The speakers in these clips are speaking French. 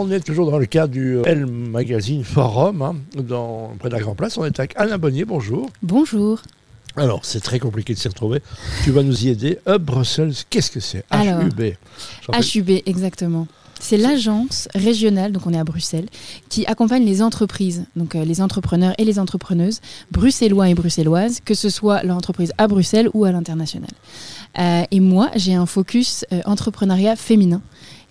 On est toujours dans le cadre du L Magazine Forum, hein, dans, près de la Grand Place. On est avec Anna Bonnier, bonjour. Bonjour. Alors, c'est très compliqué de s'y retrouver. Tu vas nous y aider. Hub Brussels, qu'est-ce que c'est? Alors, HUB. HUB, exactement. C'est l'agence régionale, donc on est à Bruxelles, qui accompagne les entreprises, donc euh, les entrepreneurs et les entrepreneuses, bruxellois et bruxelloises, que ce soit leur entreprise à Bruxelles ou à l'international. Euh, et moi, j'ai un focus euh, entrepreneuriat féminin.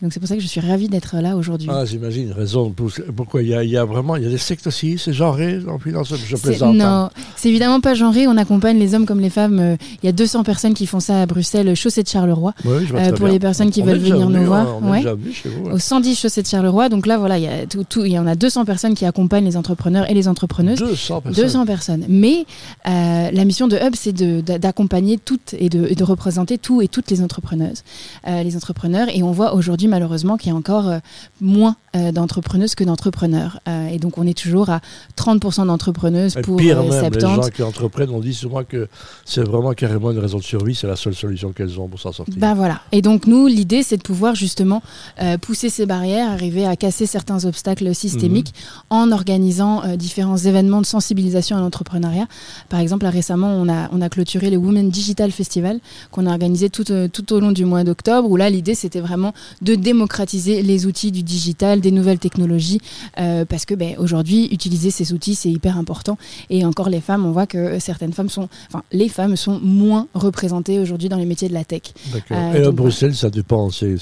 Donc c'est pour ça que je suis ravie d'être là aujourd'hui. Ah, j'imagine, raison. pour- Pourquoi? Il y, a, il y a vraiment, il y a des sectes aussi, c'est genré en finance, je plaisante. hein. Non, c'est évidemment pas genré. On accompagne les hommes comme les femmes. Euh, Il y a 200 personnes qui font ça à Bruxelles, chaussée de Charleroi. Oui, je Euh, pour bien. les personnes qui On veulent venir nous voir, On est ouais. déjà venu chez vous. ouais. Au 110 chaussée de Charleroi. Donc là, voilà, il y, a tout, tout- il y en a 200 personnes qui accompagnent les entrepreneurs et les entrepreneuses. 200 personnes. 200 personnes. Mais euh, la mission de Hub, c'est d'accompagner toutes et de, et de représenter tout et toutes les entrepreneuses, euh, les entrepreneurs. Et on voit aujourd'hui malheureusement qu'il y a encore euh, moins euh, d'entrepreneuses que d'entrepreneurs. Euh, et donc on est toujours à 30% d'entrepreneuses pour pire euh, même, les 70. gens qui entreprennent, on dit souvent que c'est vraiment carrément une raison de survie, c'est la seule solution qu'elles ont pour s'en sortir. Ben voilà. Et donc nous, l'idée, c'est de pouvoir justement pousser ces barrières, arriver à casser certains obstacles systémiques Mhm. en organisant différents événements de sensibilisation à l'entrepreneuriat. Par exemple, là, récemment, on a, on a clôturé le Women Digital Festival qu'on a organisé tout, tout au long du mois d'octobre, où là, l'idée, c'était vraiment de démocratiser les outils du digital, des nouvelles technologies, euh, parce que ben, aujourd'hui, utiliser ces outils, c'est hyper important. Et encore, les femmes, on voit que certaines femmes sont, enfin, les femmes sont moins représentées aujourd'hui dans les métiers de la tech. Euh, Et à Bruxelles, ça dépend, c'est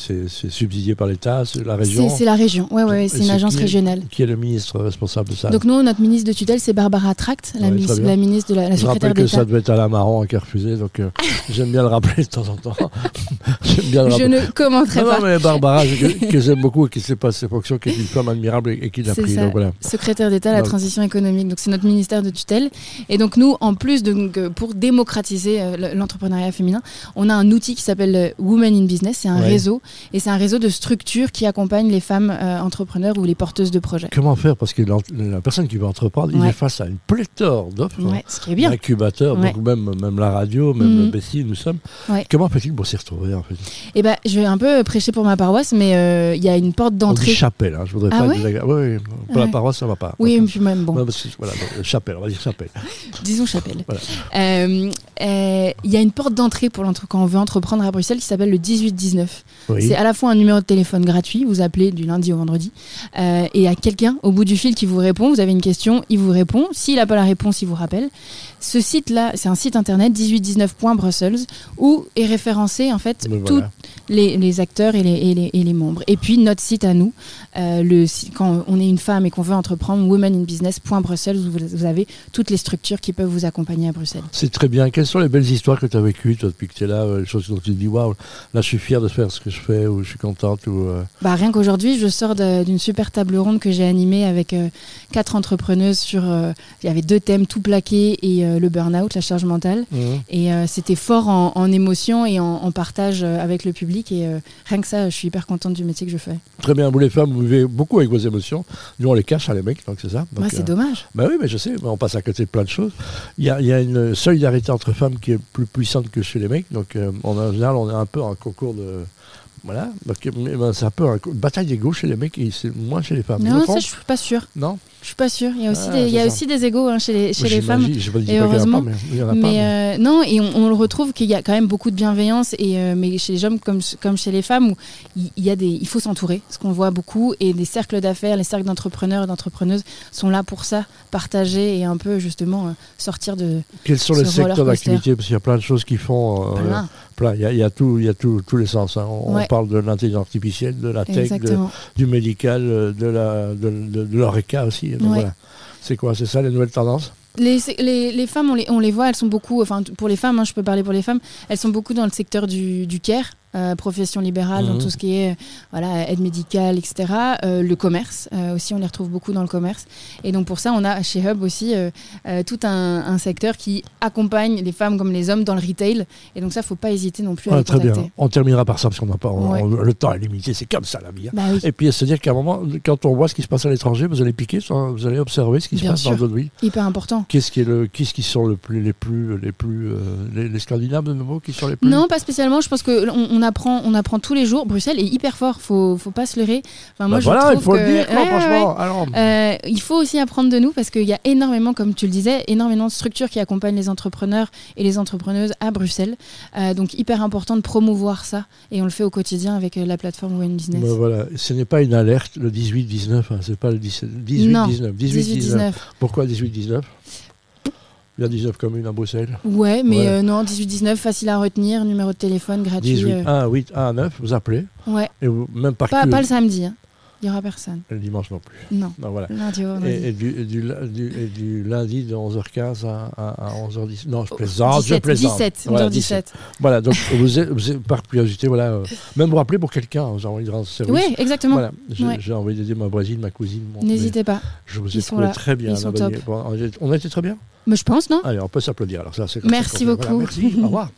subsidié par l'État, c'est la région. C'est la région, ouais, ouais, c'est une agence qui régionale. Qui est le ministre responsable de ça Donc nous, notre ministre de tutelle, c'est Barbara Tract, la, Ouais, ministre, la ministre de la, la Je secrétaire rappelle que ça d'État. devait être Alain Marron qui a refusé, donc euh, j'aime bien le rappeler de temps en temps. j'aime bien le Je rappeler. ne commenterai Non, pas. non, mais Barbara, je- que j'aime beaucoup et qui sait pas ses qui est une femme admirable et, et qui l'a pris. ça. Donc voilà. secrétaire d'État à la transition économique. Donc c'est notre ministère de tutelle. Et donc nous, en plus de euh, pour démocratiser euh, le- l'entrepreneuriat féminin, on a un outil qui s'appelle euh, Women in Business. C'est un Ouais. réseau et c'est un réseau de structures qui accompagnent les femmes euh, entrepreneurs ou les porteuses de projets. Comment faire? Parce que la personne qui veut entreprendre, il Ouais. est face à une pléthore d'offres. Ouais, ce qui est bien. Incubateurs, Ouais. donc même, même la radio, même Mhm. le Bessie, nous sommes. Ouais. Comment fait-il pour s'y retrouver en fait? Et ben, je vais un peu prêcher pour ma paroisse, mais euh, il y a une porte d'entrée. Chapelle, hein, je voudrais Ah pas ouais Oui, oui, pour la paroisse, ça va pas. Oui, Donc, puis même bon. non, parce que- voilà, donc, chapelle, on va dire chapelle. disons chapelle. Voilà. Euh, euh, Il y a une porte d'entrée pour quand on veut entreprendre à Bruxelles qui s'appelle le 1819. Oui. C'est à la fois un numéro de téléphone gratuit, vous appelez du lundi au vendredi, euh, et il y a quelqu'un au bout du fil qui vous répond, vous avez une question, il vous répond, s'il n'a pas la réponse, il vous rappelle. Ce site-là, c'est un site internet 1819.brussels où est référencé en fait tous voilà. Les, les acteurs et les, et les- et les membres. Et puis notre site à nous, euh, le, quand on est une femme et qu'on veut entreprendre, womeninbusiness.brussels, où vous, vous avez toutes les structures qui peuvent vous accompagner à Bruxelles. C'est très bien. Quelles sont les belles histoires que tu as vécues, toi, depuis que tu es là euh, Les choses dont tu te dis, waouh, là, je suis fier de faire ce que je fais, ou je suis contente, ou. euh, Bah, rien qu'aujourd'hui, je sors d'une super table ronde que j'ai animée avec euh, quatre entrepreneuses sur. il y avait deux thèmes tout plaqués et le burn-out, la charge mentale. mhm. Et c'était fort en, en émotion et en, en partage avec le public. Et euh, rien que ça, je suis hyper contente du métier que je fais. Très bien. Vous, les femmes, vous vivez beaucoup avec vos émotions. Nous, on les cache à les mecs, donc c'est ça. Moi, c'est euh, dommage. Bah oui, mais je sais, on passe à côté de plein de choses. Il y a, y a une solidarité entre femmes qui est plus puissante que chez les mecs. Donc, euh, en général, on est un peu en concours de. Voilà. Donc, mais, ben, c'est un peu un- une bataille d'ego chez les mecs et c'est moins chez les femmes. Non, ça, je suis pas sûre. Non Je suis pas sûre. Il y a aussi, Ah, des, il y a aussi des égos hein, chez les, chez les femmes. Et pas heureusement. mais il y en a pas. Mais euh, non, et on, on le retrouve qu'il y a quand même beaucoup de bienveillance, et, euh, mais chez les hommes comme, comme chez les femmes, où il, y a des, il faut s'entourer, ce qu'on voit beaucoup, et des cercles d'affaires, les cercles d'entrepreneurs et d'entrepreneuses sont là pour ça, partager et un peu justement euh, sortir de Quels sont les secteurs d'activité? Parce qu'il y a plein de choses qui font. plein. Il y a, il y a tout, il y a tout, tous les sens. hein. On, on Ouais. Parle de l'intelligence artificielle, de la tech, de- du médical, euh, de la, de, de, de l'oreca aussi. Donc, Ouais. voilà. C'est quoi C'est ça les nouvelles tendances? Les, les, les femmes, on les, on les voit, elles sont beaucoup, enfin pour les femmes, hein, je peux parler pour les femmes, elles sont beaucoup dans le secteur du, du care, euh, profession libérale, dans Mhm. tout ce qui est voilà, aide médicale, etc. Euh, le commerce, euh, aussi, on les retrouve beaucoup dans le commerce. Et donc pour ça, on a chez Hub aussi tout un, un secteur qui accompagne les femmes comme les hommes dans le retail. Et donc ça, faut pas hésiter non plus à les Très bien. On terminera par ça parce qu'on n'a pas. on- Ouais. on- le temps est limité. C'est comme ça la vie. hein. Bah oui, Et puis se dire qu'à un moment, quand on voit ce qui se passe à l'étranger, vous allez piquer, vous allez observer ce qui se passe dans sûr. d'autres villes. hyper important. Qu'est-ce qui est le, qu'est-ce qui sont le plus, les plus, les plus, les, les Scandinaves de nouveau qui sont les plus. Non, pas spécialement. Je pense qu'on on apprend, on apprend tous les jours. Bruxelles est hyper fort, faut, faut pas se leurrer. Enfin, moi, Bah je voilà, trouve il faut que- le dire, quoi, Ouais, ouais, franchement. Alors, Euh, il faut aussi apprendre de nous parce qu'il y a énormément, comme tu le disais, énormément de structures qui accompagnent les entrepreneurs et les entrepreneuses à Bruxelles. Euh, donc hyper important de promouvoir ça et on le fait au quotidien avec euh, la plateforme One Business. bah voilà, ce n'est pas une alerte le 18-19, hein, c'est pas le 17 Non, 18-19. 18-19. 18-19. Pourquoi 18-19 Il y a 19 communes à Bruxelles. Ouais, mais Ouais. euh, non, 18-19, facile à retenir, numéro de téléphone gratuit. 18 euh, 1 8 1 9, vous appelez. ouais, Et vous, même par pas, cul- pas le samedi, hein. Il y aura personne. le dimanche non plus. Non, Non, voilà. lundi. Et, et du, et du, du- et du lundi de 11h15 à, à, à 11h10. Non, je plaisante, je 17, plaisante. 17, Voilà, 11h17. Voilà, donc vous êtes, vous êtes- par curiosité, voilà, euh, même vous rappeler pour quelqu'un, vous envoyez de rendre service. Oui, exactement. Voilà, j'ai Ouais. envoyé d'aider ma voisine, ma cousine. N'hésitez pas. Je vous ai Ils sont trouvé là. très bien. Ils sont top. Bon, on a été- très bien Mais je pense, non Allez, on peut s'applaudir. Alors, ça, c'est comme ça Merci. Voilà, beaucoup. merci, au revoir.